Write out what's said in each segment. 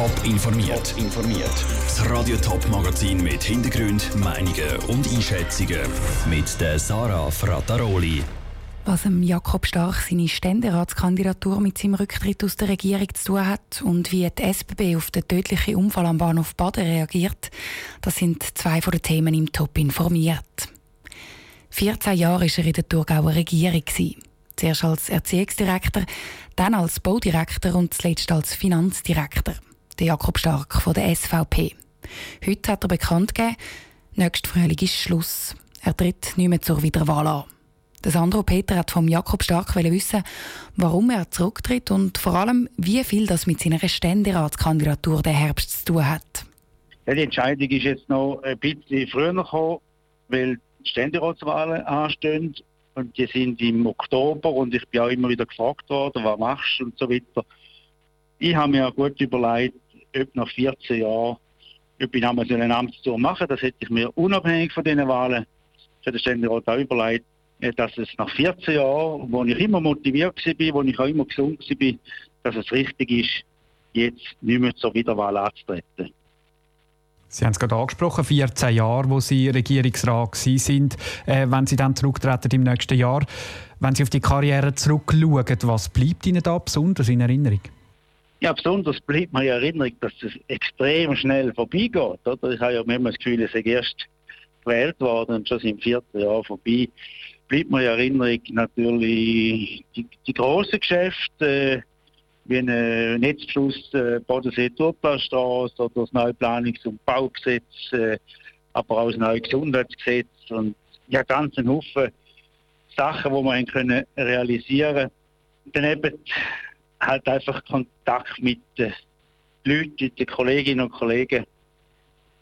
Top informiert. informiert. Das Radio Top Magazin mit Hintergrund, Meinungen und Einschätzungen mit der Sarah Frataroli. Was Jakob Stark seine Ständeratskandidatur mit seinem Rücktritt aus der Regierung zu tun hat und wie die SBB auf den tödlichen Unfall am Bahnhof Baden reagiert, das sind zwei von den Themen im Top informiert. 14 Jahre war er in der Thurgauer Regierung. Zuerst als Erziehungsdirektor, dann als Baudirektor und zuletzt als Finanzdirektor. Der Jakob Stark von der SVP. Heute hat er bekannt gegeben, nächsten Frühling ist Schluss. Er tritt nicht mehr zur Wiederwahl an. Der Sandro Peter hat vom Jakob Stark wissen, warum er zurücktritt und vor allem, wie viel das mit seiner Ständeratskandidatur der Herbst zu tun hat. Ja, die Entscheidung ist jetzt noch ein bisschen früher gekommen, weil die Ständeratswahlen anstehen und die sind im Oktober und ich bin auch immer wieder gefragt worden, was machst du und so weiter. Ich habe mir gut überlegt, ob nach 14 Jahren, ich einmal so eine Amtstour mache. Das hätte ich mir unabhängig von diesen Wahlen für den Ständerat auch überlegt, äh, dass es nach 14 Jahren, wo ich immer motiviert war, wo ich auch immer gesund war, dass es richtig ist, jetzt nicht mehr zur Wiederwahl anzutreten. Sie haben es gerade angesprochen, 14 Jahre, wo Sie Regierungsrat sind, äh, wenn Sie dann zurücktreten im nächsten Jahr. Wenn Sie auf die Karriere zurückschauen, was bleibt Ihnen da besonders in Erinnerung? Ja, besonders bleibt mir in Erinnerung, dass es extrem schnell vorbeigeht. Oder? Ich habe ja immer das Gefühl, es ist erst gewählt worden und schon im vierten Jahr vorbei. Bleibt mir in Erinnerung natürlich die, die grossen Geschäfte, äh, wie ein Netzfluss äh, Bodensee-Turplanstraße oder das neue Planungs- und Baugesetz, äh, aber auch das neue Gesundheitsgesetz und ja, ganz ein Haufen Sachen, die man können realisieren Dann eben halt einfach Kontakt mit den Leuten, mit den Kolleginnen und Kollegen.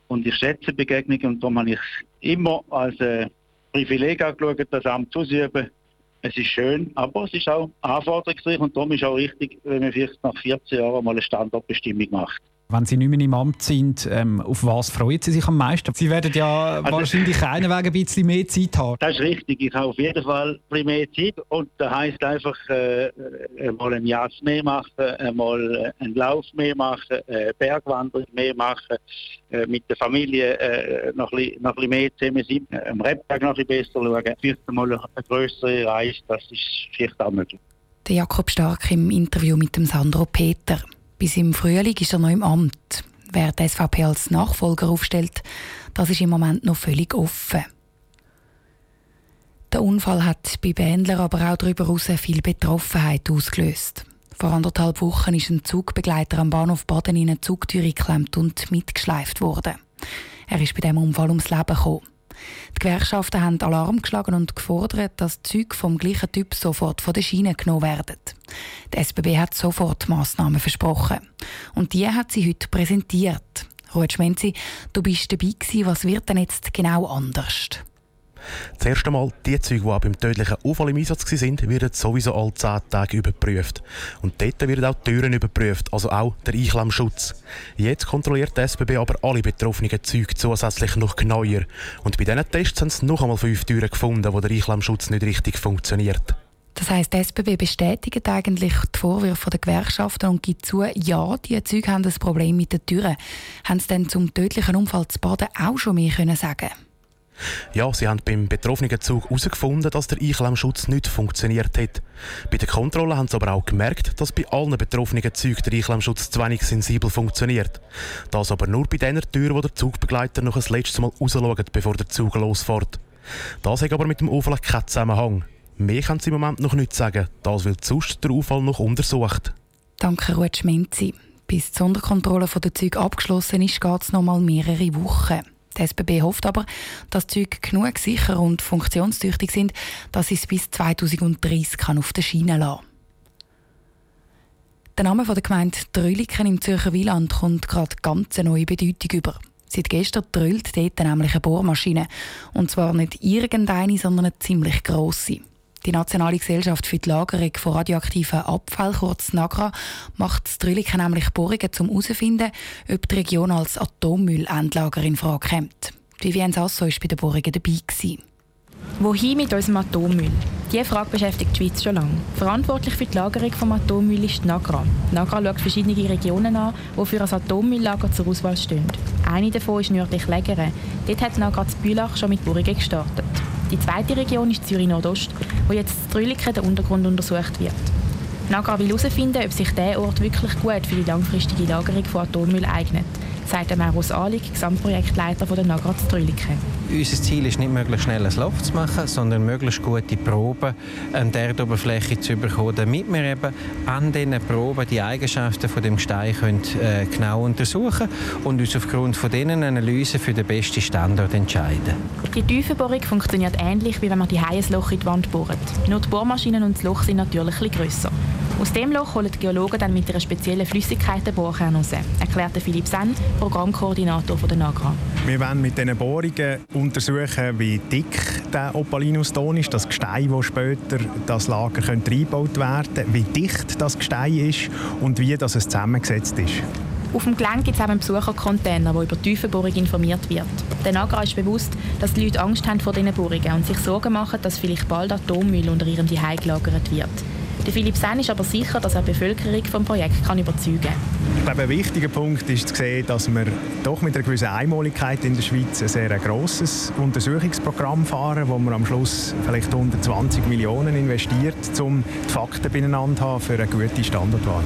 Und ich schätze Begegnungen und darum habe ich es immer als ein Privileg angeschaut, das Amt auszuüben es ist schön, aber es ist auch anforderungsreich und darum ist auch richtig, wenn man vielleicht nach 14 Jahren mal eine Standortbestimmung macht. Wenn Sie nicht mehr im Amt sind, ähm, auf was freuen Sie sich am meisten? Sie werden ja also, wahrscheinlich einen Weg ein bisschen mehr Zeit haben. Das ist richtig. Ich habe auf jeden Fall mehr Zeit. Und das heisst einfach, äh, mal ein Jahr mehr machen, mal einen Lauf mehr machen, eine Bergwanderung mehr machen, äh, mit der Familie äh, noch, ein bisschen, noch ein bisschen mehr zusammen sein, am Rebberg noch ein bisschen besser schauen. Vielleicht mal eine größere Reise, das ist vielleicht auch möglich. Der Jakob Stark im Interview mit dem Sandro Peter. Bis im Frühling ist er noch im Amt. Wer die SVP als Nachfolger aufstellt, das ist im Moment noch völlig offen. Der Unfall hat bei Bändler aber auch darüber hinaus viel Betroffenheit ausgelöst. Vor anderthalb Wochen ist ein Zugbegleiter am Bahnhof Baden in eine Zugtür geklemmt und mitgeschleift worden. Er ist bei diesem Unfall ums Leben gekommen. Die Gewerkschaften haben Alarm geschlagen und gefordert, dass Züge vom gleichen Typ sofort von der Schiene genommen werden. Die SBB hat sofort Massnahmen versprochen. Und die hat sie heute präsentiert. Ruud Schmenzi, du bist dabei gewesen. Was wird denn jetzt genau anders? Zuerst einmal, die Züge, die beim tödlichen Unfall im Einsatz waren, werden sowieso alle 10 Tage überprüft. Und dort werden auch die Türen überprüft, also auch der Einklemmschutz. Jetzt kontrolliert die SBB aber alle betroffenen Züge zusätzlich noch genauer. Und bei diesen Tests haben sie noch einmal fünf Türen gefunden, wo der Einklemmschutz nicht richtig funktioniert. Das heisst, die SBB bestätigt eigentlich die Vorwürfe der Gewerkschaften und gibt zu, ja, die Züge haben das Problem mit den Türen. Haben sie denn zum tödlichen Unfall zu Baden auch schon mehr können sagen ja, sie haben beim betroffenen Zug herausgefunden, dass der Einklemmschutz nicht funktioniert hat. Bei der Kontrolle haben sie aber auch gemerkt, dass bei allen betroffenen Zügen der Einklemmschutz zu wenig sensibel funktioniert. Das aber nur bei der Tür, wo der Zugbegleiter noch ein letztes Mal rausschaut, bevor der Zug losfährt. Das hat aber mit dem Unfall keinen Zusammenhang. Mehr können sie im Moment noch nicht sagen. Das wird sonst der Unfall noch untersucht. Danke, Ruth Schminzi. Bis die Sonderkontrolle der Züge abgeschlossen ist, geht es noch mal mehrere Wochen. Die SBB hofft aber, dass die Züge genug sicher und funktionstüchtig sind, dass es bis 2030 kann auf der Schiene lassen Der Name der Gemeinde Trülliken im Zürcher Wieland kommt gerade ganz eine neue Bedeutung über. Seit gestern drüllt dort nämlich eine Bohrmaschine. Und zwar nicht irgendeine, sondern eine ziemlich grosse. Die Nationale Gesellschaft für die Lagerung von radioaktiven Abfall, kurz NAGRA, macht das Trülliken nämlich Bohrungen, um herauszufinden, ob die Region als Atommüllendlager in Frage kommt. Vivienne Sasso war bei den Bohrungen dabei. Gewesen. Wohin mit unserem Atommüll? Diese Frage beschäftigt die Schweiz schon lange. Verantwortlich für die Lagerung des Atommüll ist die NAGRA. Die NAGRA schaut verschiedene Regionen an, die für ein Atommülllager zur Auswahl stehen. Eine davon ist nördlich Lägere. Dort hat die NAGRA zu Bülach schon mit Bohrungen gestartet. Die zweite Region ist Zürich Nordost, wo jetzt Trüliken der Untergrund untersucht wird. NAGRA will herausfinden, ob sich dieser Ort wirklich gut für die langfristige Lagerung von Atommüll eignet sagt Marus Ahlig, Gesamtprojektleiter der Nagra Trüliken. Unser Ziel ist nicht, möglichst schnell ein Loch zu machen, sondern möglichst gute Proben an der Erdoberfläche zu bekommen, damit wir eben an diesen Proben die Eigenschaften von dem Gestein können, äh, genau untersuchen und uns aufgrund von diesen Analysen für den besten Standort entscheiden. Die Tiefenbohrung funktioniert ähnlich, wie wenn man die Loch in die Wand bohrt. Nur die Bohrmaschinen und das Loch sind natürlich etwas grösser. Aus dem Loch holen die Geologen dann mit einer speziellen Flüssigkeit den Bohrkern raus, erklärte Philipp Senn, Programmkoordinator der NAGRA. Wir wollen mit diesen Bohrungen untersuchen, wie dick der Opalinuston ist, das Gestein, das später das Lager könnte eingebaut werden könnte, wie dicht das Gestein ist und wie das es zusammengesetzt ist. Auf dem Gelände gibt es auch einen Besuchercontainer, der über die Tiefenbohrung informiert wird. Der Nagra ist bewusst, dass die Leute Angst haben vor diesen Bohrungen und sich Sorgen machen, dass vielleicht bald Atommüll unter ihrem Zuhause gelagert wird. Der Philipp Sen ist aber sicher, dass er die Bevölkerung vom Projekt kann überzeugen kann. Ich glaube, ein wichtiger Punkt ist zu sehen, dass wir doch mit einer gewissen Einmaligkeit in der Schweiz ein sehr grosses Untersuchungsprogramm fahren, wo wir am Schluss vielleicht 120 Millionen investiert, um die Fakten beieinander zu haben für eine gute Standortwahl.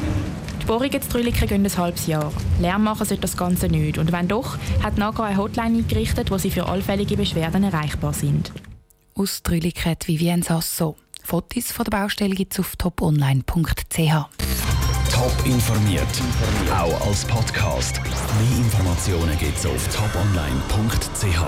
Die Bohrungen zu Trüliken gehen ein halbes Jahr. Lärm machen sollte das Ganze nicht. Und wenn doch, hat NAGA eine Hotline eingerichtet, wo sie für allfällige Beschwerden erreichbar sind. Aus Trüliken Vivienne Sasso. Fotos von der Baustelle gibt es auf toponline.ch. Top informiert, auch als Podcast. Mehr Informationen gibt es auf toponline.ch.